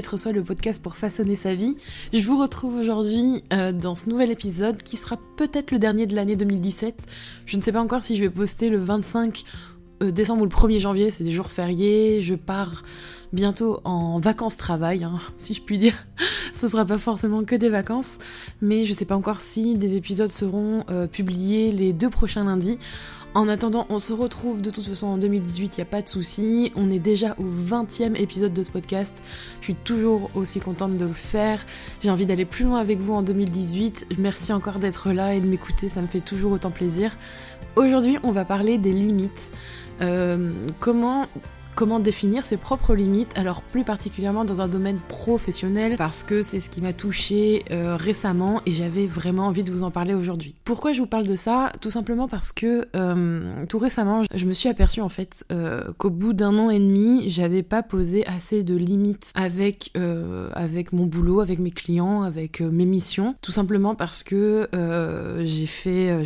Être le podcast pour façonner sa vie. Je vous retrouve aujourd'hui euh, dans ce nouvel épisode qui sera peut-être le dernier de l'année 2017. Je ne sais pas encore si je vais poster le 25 euh, décembre ou le 1er janvier, c'est des jours fériés. Je pars bientôt en vacances travail, hein, si je puis dire. Ce sera pas forcément que des vacances, mais je sais pas encore si des épisodes seront euh, publiés les deux prochains lundis. En attendant, on se retrouve de toute façon en 2018, il n'y a pas de souci. On est déjà au 20e épisode de ce podcast. Je suis toujours aussi contente de le faire. J'ai envie d'aller plus loin avec vous en 2018. Merci encore d'être là et de m'écouter, ça me fait toujours autant plaisir. Aujourd'hui, on va parler des limites. Euh, comment comment définir ses propres limites, alors plus particulièrement dans un domaine professionnel, parce que c'est ce qui m'a touché euh, récemment et j'avais vraiment envie de vous en parler aujourd'hui. Pourquoi je vous parle de ça? Tout simplement parce que euh, tout récemment, je me suis aperçue en fait euh, qu'au bout d'un an et demi, j'avais pas posé assez de limites avec, avec mon boulot, avec mes clients, avec mes missions, tout simplement parce que j'ai fait,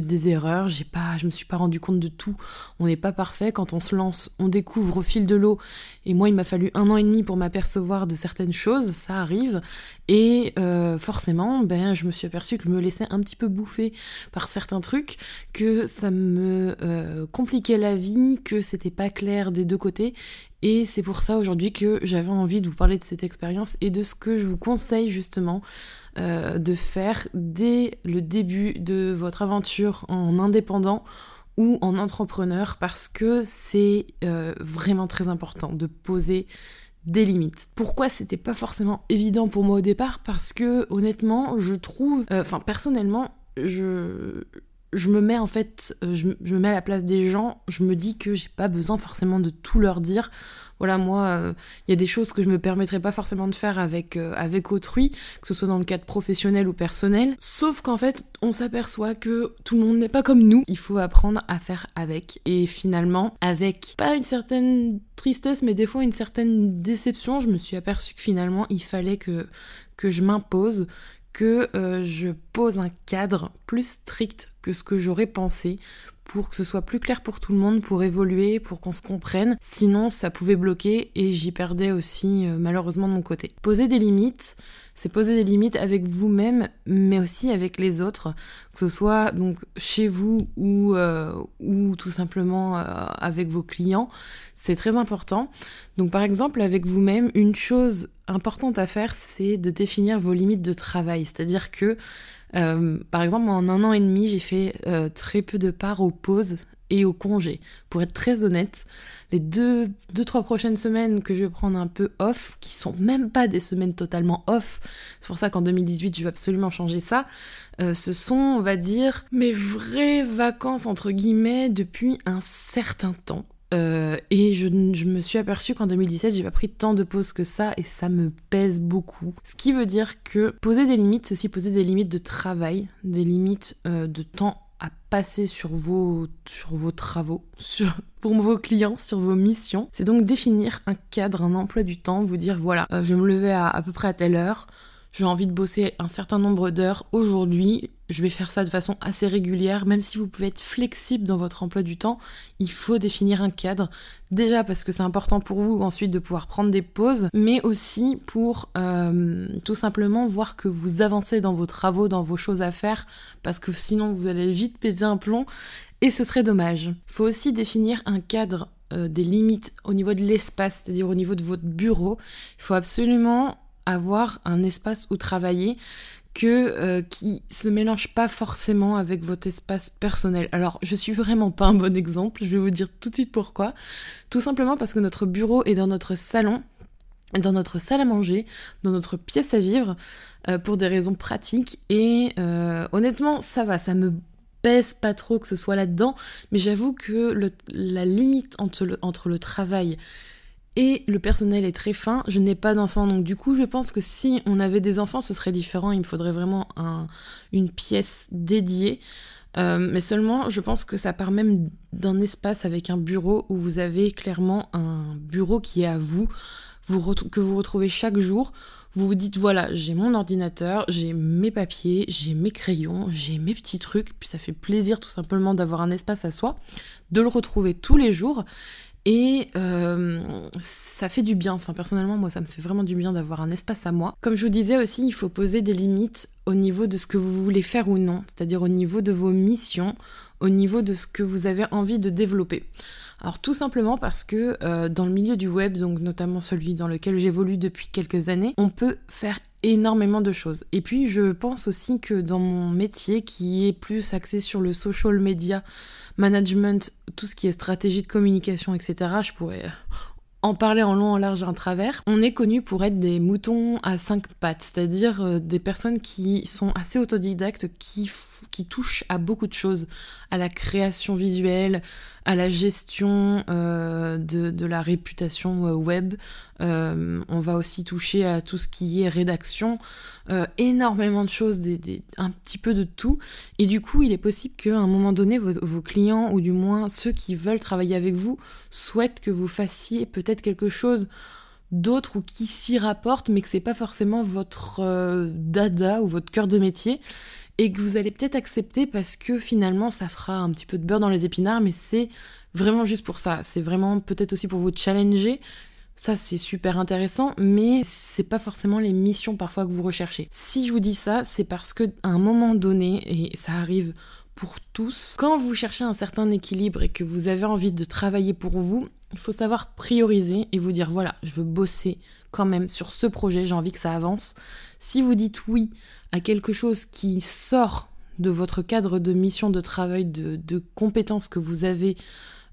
des erreurs, pas, je me suis pas rendu compte de tout. On n'est pas parfait quand on se lance, on découvre au fil de l'eau. Et moi, il m'a fallu un an et demi pour m'apercevoir de certaines choses, ça arrive. Et euh, forcément, ben, je me suis aperçue que je me laissais un petit peu bouffer par certains trucs, que ça me euh, compliquait la vie, que c'était pas clair des deux côtés. Et c'est pour ça aujourd'hui que j'avais envie de vous parler de cette expérience et de ce que je vous conseille justement euh, de faire dès le début de votre aventure en indépendant ou en entrepreneur parce que c'est euh, vraiment très important de poser des limites. Pourquoi c'était pas forcément évident pour moi au départ? Parce que honnêtement, je trouve, euh, enfin personnellement, je je me mets en fait, je, je, me mets à la place des gens, je me dis que j'ai pas besoin forcément de tout leur dire voilà, moi, il euh, y a des choses que je me permettrais pas forcément de faire avec, euh, avec autrui, que ce soit dans le cadre professionnel ou personnel. Sauf qu'en fait, on s'aperçoit que tout le monde n'est pas comme nous. Il faut apprendre à faire avec. Et finalement, avec pas une certaine tristesse, mais des fois une certaine déception, je me suis aperçue que finalement, il fallait que, que je m'impose, que euh, je pose un cadre plus strict que ce que j'aurais pensé pour que ce soit plus clair pour tout le monde, pour évoluer, pour qu'on se comprenne. Sinon, ça pouvait bloquer et j'y perdais aussi euh, malheureusement de mon côté. Poser des limites, c'est poser des limites avec vous-même, mais aussi avec les autres, que ce soit donc chez vous ou, euh, ou tout simplement euh, avec vos clients. C'est très important. Donc par exemple, avec vous-même, une chose importante à faire, c'est de définir vos limites de travail. C'est-à-dire que euh, par exemple, en un an et demi, j'ai fait euh, très peu de parts aux pauses et aux congés. Pour être très honnête, les deux, deux, trois prochaines semaines que je vais prendre un peu off, qui sont même pas des semaines totalement off, c'est pour ça qu'en 2018, je vais absolument changer ça, euh, ce sont, on va dire, mes vraies vacances, entre guillemets, depuis un certain temps. Euh, et je, me suis aperçue qu'en 2017, j'ai pas pris tant de pauses que ça et ça me pèse beaucoup. Ce qui veut dire que poser des limites, c'est aussi poser des limites de travail, des limites euh, de temps à passer sur vos, sur vos travaux, sur, pour vos clients, sur vos missions. C'est donc définir un cadre, un emploi du temps, vous dire voilà, euh, je vais me lever à, à peu près à telle heure, j'ai envie de bosser un certain nombre d'heures aujourd'hui, je vais faire ça de façon assez régulière, même si vous pouvez être flexible dans votre emploi du temps, il faut définir un cadre. Déjà parce que c'est important pour vous ensuite de pouvoir prendre des pauses, mais aussi pour euh, tout simplement voir que vous avancez dans vos travaux, dans vos choses à faire, parce que sinon vous allez vite péter un plomb et ce serait dommage. Il faut aussi définir un cadre euh, des limites au niveau de l'espace, c'est-à-dire au niveau de votre bureau. Il faut absolument avoir un espace où travailler que euh, qui se mélange pas forcément avec votre espace personnel. Alors, je suis vraiment pas un bon exemple, je vais vous dire tout de suite pourquoi. Tout simplement parce que notre bureau est dans notre salon, dans notre salle à manger, dans notre pièce à vivre, euh, pour des raisons pratiques. Et euh, honnêtement, ça va, ça me baisse pas trop que ce soit là-dedans, mais j'avoue que la limite entre le travail et le personnel est très fin. Je n'ai pas d'enfants, donc du coup, je pense que si on avait des enfants, ce serait différent. Il me faudrait vraiment une pièce dédiée. Euh, mais seulement, je pense que ça part même d'un espace avec un bureau où vous avez clairement un bureau qui est à vous, que vous retrouvez chaque jour. Vous vous dites voilà, j'ai mon ordinateur, j'ai mes papiers, j'ai mes crayons, j'ai mes petits trucs, puis ça fait plaisir tout simplement d'avoir un espace à soi, de le retrouver tous les jours Et euh, ça fait du bien, enfin personnellement moi ça me fait vraiment du bien d'avoir un espace à moi. Comme je vous disais aussi, il faut poser des limites au niveau de ce que vous voulez faire ou non, c'est-à-dire au niveau de vos missions, au niveau de ce que vous avez envie de développer. Alors tout simplement parce que euh, dans le milieu du web, donc notamment celui dans lequel j'évolue depuis quelques années, on peut faire énormément de choses. Et puis je pense aussi que dans mon métier qui est plus axé sur le social media management, tout ce qui est stratégie de communication, etc., je pourrais en parler en long, en large, en travers. On est connu pour être des moutons à cinq pattes, c'est-à-dire euh, des personnes qui sont assez autodidactes, qui, qui touchent à beaucoup de choses, à la création visuelle, à la gestion euh, de, la réputation euh, web. Euh, on va aussi toucher à tout ce qui est rédaction, énormément de choses, un petit peu de tout. Et du coup, il est possible qu'à un moment donné, vos, vos, clients, ou du moins ceux qui veulent travailler avec vous, souhaitent que vous fassiez peut-être quelque chose d'autre ou qui s'y rapporte, mais que c'est pas forcément votre dada ou votre cœur de métier et que vous allez peut-être accepter parce que finalement ça fera un petit peu de beurre dans les épinards, mais c'est vraiment juste pour ça. C'est vraiment peut-être aussi pour vous challenger. Ça, c'est super intéressant, mais c'est pas forcément les missions parfois que vous recherchez. Si je vous dis ça, c'est parce que à un moment donné, et ça arrive pour tous, quand vous cherchez un certain équilibre et que vous avez envie de travailler pour vous, il faut savoir prioriser et vous dire voilà, je veux bosser quand même sur ce projet, j'ai envie que ça avance. Si vous dites oui à quelque chose qui sort de votre cadre de mission de travail, de, compétences que vous avez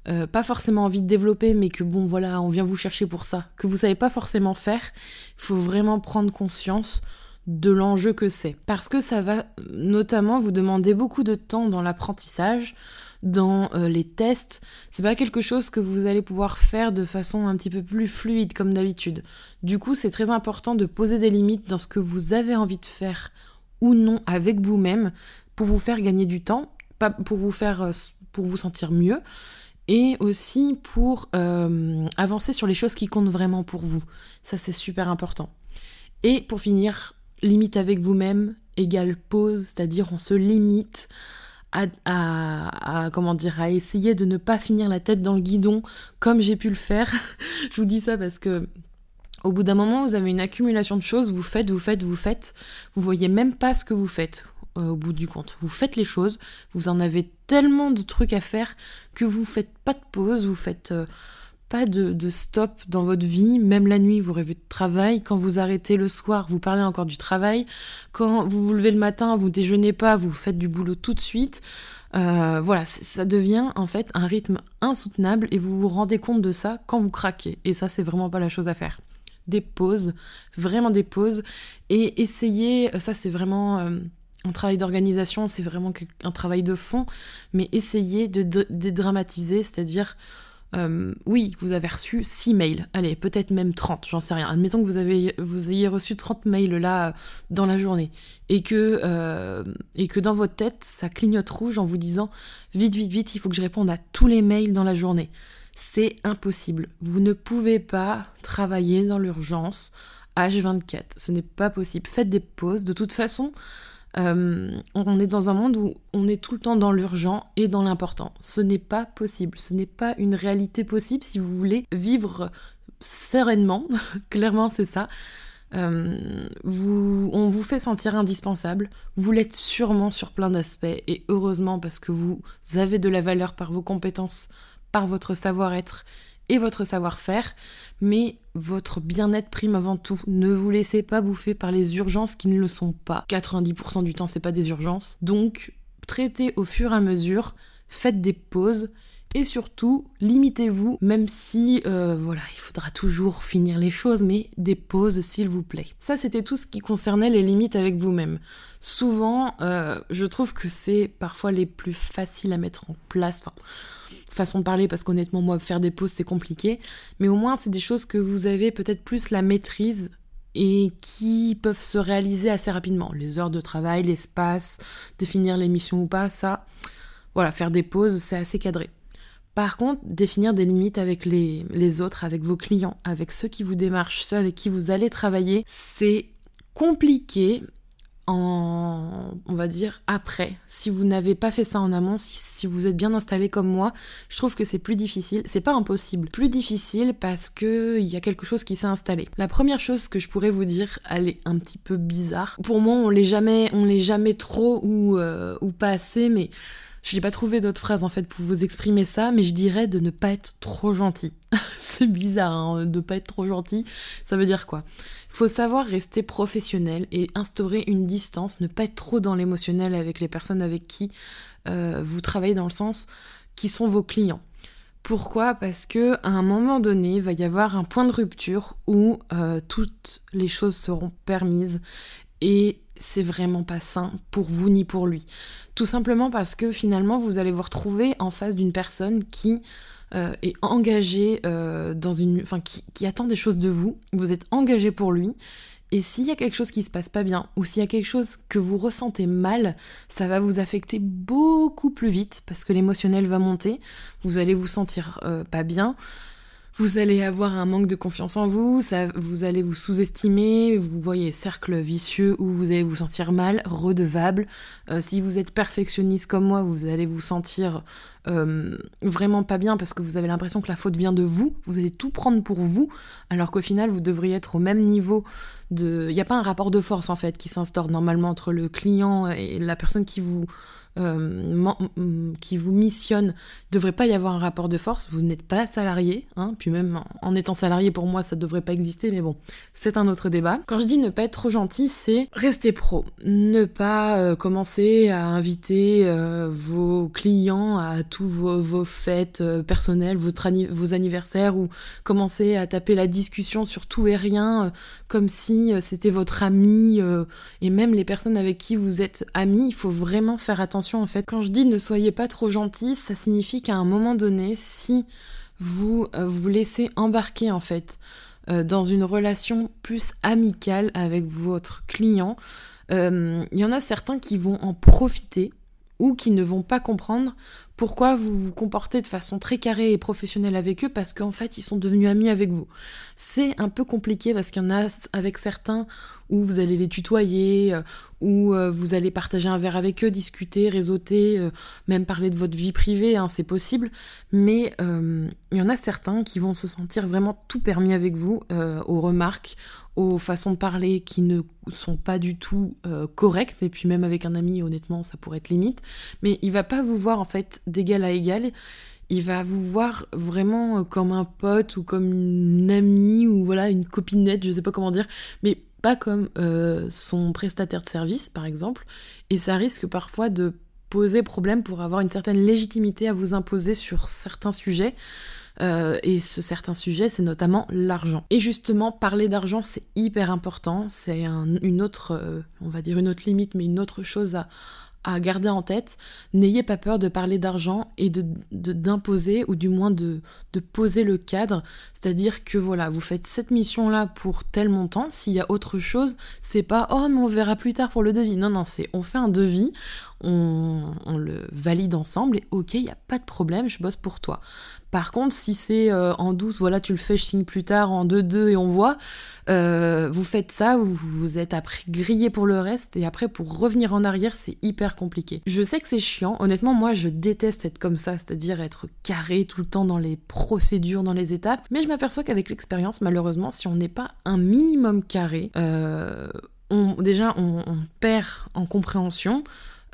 euh, pas forcément envie de développer, mais que bon voilà, on vient vous chercher pour ça, que vous savez pas forcément faire, il faut vraiment prendre conscience de l'enjeu que c'est. Parce que ça va notamment vous demander beaucoup de temps dans l'apprentissage, dans euh, les tests. C'est pas quelque chose que vous allez pouvoir faire de façon un petit peu plus fluide comme d'habitude. Du coup, c'est très important de poser des limites dans ce que vous avez envie de faire ou non avec vous-même pour vous faire gagner du temps, pas pour vous faire euh, pour vous sentir mieux et aussi pour euh, avancer sur les choses qui comptent vraiment pour vous. Ça c'est super important. Et pour finir, limite avec vous-même égale pause, c'est-à-dire on se limite à, comment dire à essayer de ne pas finir la tête dans le guidon comme j'ai pu le faire. Je vous dis ça parce que au bout d'un moment, vous avez une accumulation de choses, vous faites, vous faites, vous faites, vous voyez même pas ce que vous faites euh, au bout du compte. Vous faites les choses, vous en avez tellement de trucs à faire que vous faites pas de pause, vous faites euh, de, stop dans votre vie, même la nuit vous rêvez de travail, quand vous arrêtez le soir vous parlez encore du travail, quand vous vous levez le matin vous déjeunez pas, vous faites du boulot tout de suite. Euh, voilà, ça devient en fait un rythme insoutenable et vous vous rendez compte de ça quand vous craquez. Et ça c'est vraiment pas la chose à faire. Des pauses, vraiment des pauses et essayez, ça c'est vraiment... Euh, un travail d'organisation, c'est vraiment un travail de fond, mais essayez de dédramatiser, c'est-à-dire euh, oui, vous avez reçu 6 mails, allez, peut-être même 30, j'en sais rien. Admettons que vous, avez, vous ayez reçu 30 mails là dans la journée et que, euh, et que dans votre tête, ça clignote rouge en vous disant vite, vite, vite, il faut que je réponde à tous les mails dans la journée. C'est impossible. Vous ne pouvez pas travailler dans l'urgence H24. Ce n'est pas possible. Faites des pauses. De toute façon, euh, on est dans un monde où on est tout le temps dans l'urgent et dans l'important. Ce n'est pas possible, ce n'est pas une réalité possible si vous voulez vivre sereinement, clairement c'est ça. Euh, on vous fait sentir indispensable, vous l'êtes sûrement sur plein d'aspects et heureusement parce que vous avez de la valeur par vos compétences, par votre savoir-être et votre savoir-faire, mais votre bien-être prime avant tout. Ne vous laissez pas bouffer par les urgences qui ne le sont pas. 90% du temps, c'est pas des urgences. Donc, traitez au fur et à mesure, faites des pauses et surtout, limitez-vous, même si, euh, voilà, il faudra toujours finir les choses, mais des pauses, s'il vous plaît. Ça, c'était tout ce qui concernait les limites avec vous-même. Souvent, euh, je trouve que c'est parfois les plus faciles à mettre en place. Façon de parler, parce qu'honnêtement, moi, faire des pauses, c'est compliqué. Mais au moins, c'est des choses que vous avez peut-être plus la maîtrise et qui peuvent se réaliser assez rapidement. Les heures de travail, l'espace, définir les missions ou pas, ça, voilà, faire des pauses, c'est assez cadré. Par contre, définir des limites avec les, les, autres, avec vos clients, avec ceux qui vous démarchent, ceux avec qui vous allez travailler, c'est compliqué en, on va dire, après. Si vous n'avez pas fait ça en amont, si, vous êtes bien installé comme moi, je trouve que c'est plus difficile. C'est pas impossible. Plus difficile parce que il y a quelque chose qui s'est installé. La première chose que je pourrais vous dire, elle est un petit peu bizarre. Pour moi, on l'est jamais, on l'est jamais trop ou, euh, ou pas assez, mais je n'ai pas trouvé d'autres phrases en fait pour vous exprimer ça, mais je dirais de ne pas être trop gentil. c'est bizarre hein, de ne pas être trop gentil. Ça veut dire quoi? Il faut savoir rester professionnel et instaurer une distance, ne pas être trop dans l'émotionnel avec les personnes avec qui euh, vous travaillez dans le sens qui sont vos clients. Pourquoi? Parce que à un moment donné, il va y avoir un point de rupture où euh, toutes les choses seront permises et c'est vraiment pas sain pour vous ni pour lui. Tout simplement parce que finalement vous allez vous retrouver en face d'une personne qui euh, est engagée euh, dans une, enfin qui, attend des choses de vous. Vous êtes engagé pour lui. Et s'il y a quelque chose qui se passe pas bien, ou s'il y a quelque chose que vous ressentez mal, ça va vous affecter beaucoup plus vite parce que l'émotionnel va monter. Vous allez vous sentir euh, pas bien vous allez avoir un manque de confiance en vous, ça, vous allez vous sous-estimer, vous voyez cercle vicieux où vous allez vous sentir mal, redevable. Euh, si vous êtes perfectionniste comme moi, vous allez vous sentir euh, vraiment pas bien parce que vous avez l'impression que la faute vient de vous, vous allez tout prendre pour vous, alors qu'au final vous devriez être au même niveau Il n'y a pas un rapport de force en fait qui s'instaure normalement entre le client et la personne qui vous euh, qui vous missionne, il devrait pas y avoir un rapport de force. Vous n'êtes pas salarié, hein, puis même en étant salarié pour moi ça devrait pas exister, mais bon, c'est un autre débat. Quand je dis ne pas être trop gentil, c'est rester pro, ne pas euh, commencer à inviter euh, vos clients à tous vos, fêtes personnelles, votre vos anniversaires ou commencer à taper la discussion sur tout et rien comme si c'était votre ami et même les personnes avec qui vous êtes amis, il faut vraiment faire attention en fait. Quand je dis ne soyez pas trop gentil, ça signifie qu'à un moment donné, si vous euh, vous laissez embarquer en fait euh, dans une relation plus amicale avec votre client, euh, il y en a certains qui vont en profiter ou qui ne vont pas comprendre pourquoi vous vous comportez de façon très carrée et professionnelle avec eux parce qu'en fait ils sont devenus amis avec vous. C'est un peu compliqué parce qu'il y en a avec certains où vous allez les tutoyer, euh, où euh, vous allez partager un verre avec eux, discuter, réseauter, euh, même parler de votre vie privée, hein, c'est possible. Mais il y en a certains qui vont se sentir vraiment tout permis avec vous, aux remarques, aux façons de parler qui ne sont pas du tout correctes. Et puis même avec un ami, honnêtement, ça pourrait être limite. Mais il va pas vous voir en fait d'égal à égal, il va vous voir vraiment euh, comme un pote ou comme une amie ou voilà une copinette, je sais pas comment dire, mais pas comme euh, son prestataire de service par exemple. Et ça risque parfois de poser problème pour avoir une certaine légitimité à vous imposer sur certains sujets. Euh, et ce certain sujet, c'est notamment l'argent. Et justement, parler d'argent, c'est hyper important. C'est une autre, on va dire une autre limite, mais une autre chose à, garder en tête. N'ayez pas peur de parler d'argent et de d'imposer ou du moins de, de poser le cadre. C'est-à-dire que voilà, vous faites cette mission-là pour tel montant. S'il y a autre chose, c'est pas oh mais on verra plus tard pour le devis. Non, non, c'est on fait un devis, on, le valide ensemble et ok, il n'y a pas de problème, je bosse pour toi. Par contre, si c'est euh, en douce, voilà, tu le fais, je signe plus tard en 2-2 et on voit, euh, vous faites ça, vous, vous êtes après grillé pour le reste et après pour revenir en arrière, c'est hyper compliqué. Je sais que c'est chiant, honnêtement, moi je déteste être comme ça, c'est-à-dire être carré tout le temps dans les procédures, dans les étapes, mais je m'aperçois qu'avec l'expérience, malheureusement, si on n'est pas un minimum carré, euh, déjà on perd en compréhension.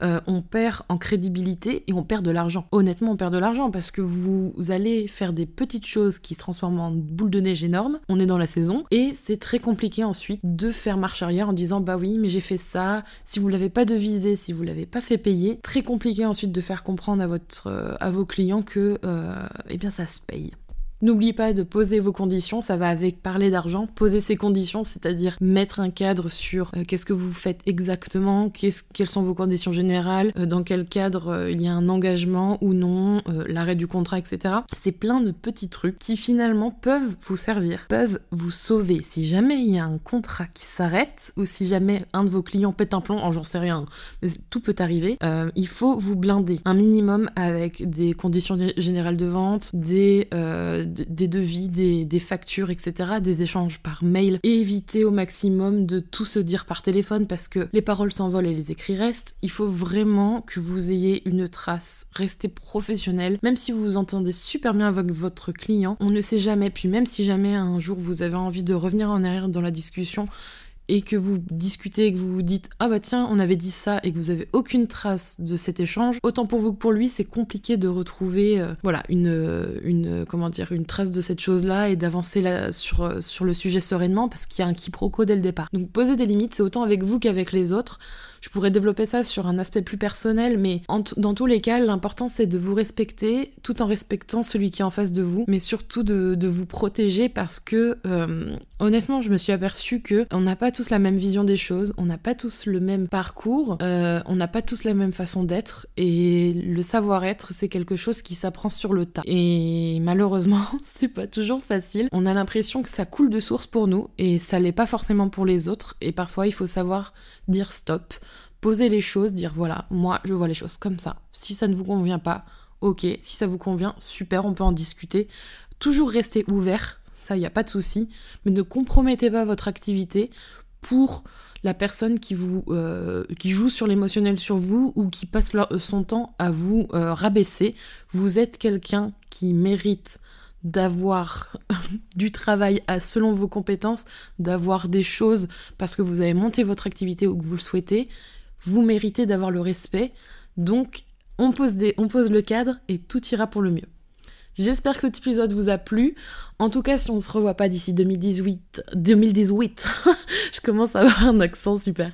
Euh, on perd en crédibilité et on perd de l'argent. Honnêtement, on perd de l'argent parce que vous, allez faire des petites choses qui se transforment en boule de neige énorme. On est dans la saison et c'est très compliqué ensuite de faire marche arrière en disant bah oui, mais j'ai fait ça. Si vous l'avez pas devisé, si vous l'avez pas fait payer, très compliqué ensuite de faire comprendre à votre euh, à vos clients que euh, eh bien ça se paye. N'oubliez pas de poser vos conditions, ça va avec parler d'argent, poser ses conditions, c'est-à-dire mettre un cadre sur euh, qu'est-ce que vous faites exactement, quelles sont vos conditions générales, euh, dans quel cadre euh, il y a un engagement ou non, l'arrêt du contrat, etc. C'est plein de petits trucs qui finalement peuvent vous servir, peuvent vous sauver. Si jamais il y a un contrat qui s'arrête ou si jamais un de vos clients pète un plomb, oh, j'en sais rien, mais tout peut arriver, il faut vous blinder un minimum avec des conditions générales de vente, des des devis, des, factures, etc., des échanges par mail, et éviter au maximum de tout se dire par téléphone parce que les paroles s'envolent et les écrits restent. Il faut vraiment que vous ayez une trace, restez professionnel, même si vous vous entendez super bien avec votre client, on ne sait jamais, puis même si jamais un jour vous avez envie de revenir en arrière dans la discussion, et que vous discutez et que vous vous dites ah bah tiens on avait dit ça et que vous avez aucune trace de cet échange autant pour vous que pour lui c'est compliqué de retrouver euh, voilà une euh, une comment dire une trace de cette chose là et d'avancer là sur euh, sur le sujet sereinement parce qu'il y a un quiproquo dès le départ. Donc poser des limites c'est autant avec vous qu'avec les autres je pourrais développer ça sur un aspect plus personnel, mais dans tous les cas, l'important c'est de vous respecter tout en respectant celui qui est en face de vous, mais surtout de, vous protéger parce que euh, honnêtement, je me suis aperçue que on n'a pas tous la même vision des choses, on n'a pas tous le même parcours, euh, on n'a pas tous la même façon d'être, et le savoir-être, c'est quelque chose qui s'apprend sur le tas. Et malheureusement, c'est pas toujours facile. On a l'impression que ça coule de source pour nous, et ça l'est pas forcément pour les autres, et parfois il faut savoir dire stop poser les choses, dire voilà, moi je vois les choses comme ça. Si ça ne vous convient pas, ok. Si ça vous convient, super, on peut en discuter. Toujours rester ouvert, ça, il n'y a pas de souci. Mais ne compromettez pas votre activité pour la personne qui vous euh, joue sur l'émotionnel sur vous ou qui passe son temps à vous euh, rabaisser. Vous êtes quelqu'un qui mérite d'avoir du travail selon vos compétences, d'avoir des choses parce que vous avez monté votre activité ou que vous le souhaitez vous méritez d'avoir le respect. Donc, on pose, on pose le cadre et tout ira pour le mieux. J'espère que cet épisode vous a plu. En tout cas, si on se revoit pas d'ici 2018, 2018, je commence à avoir un accent super.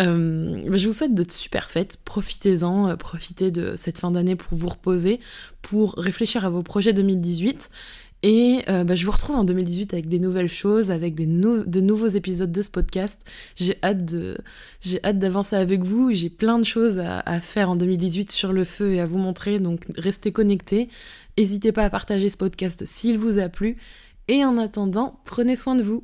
Euh, je vous souhaite de super fêtes. Profitez-en, euh, profitez de cette fin d'année pour vous reposer, pour réfléchir à vos projets 2018. Et euh, bah, je vous retrouve en 2018 avec des nouvelles choses, avec de nouveaux épisodes de ce podcast. J'ai hâte j'ai hâte d'avancer avec vous. J'ai plein de choses à, faire en 2018 sur le feu et à vous montrer. Donc restez connectés. N'hésitez pas à partager ce podcast s'il vous a plu. Et en attendant, prenez soin de vous.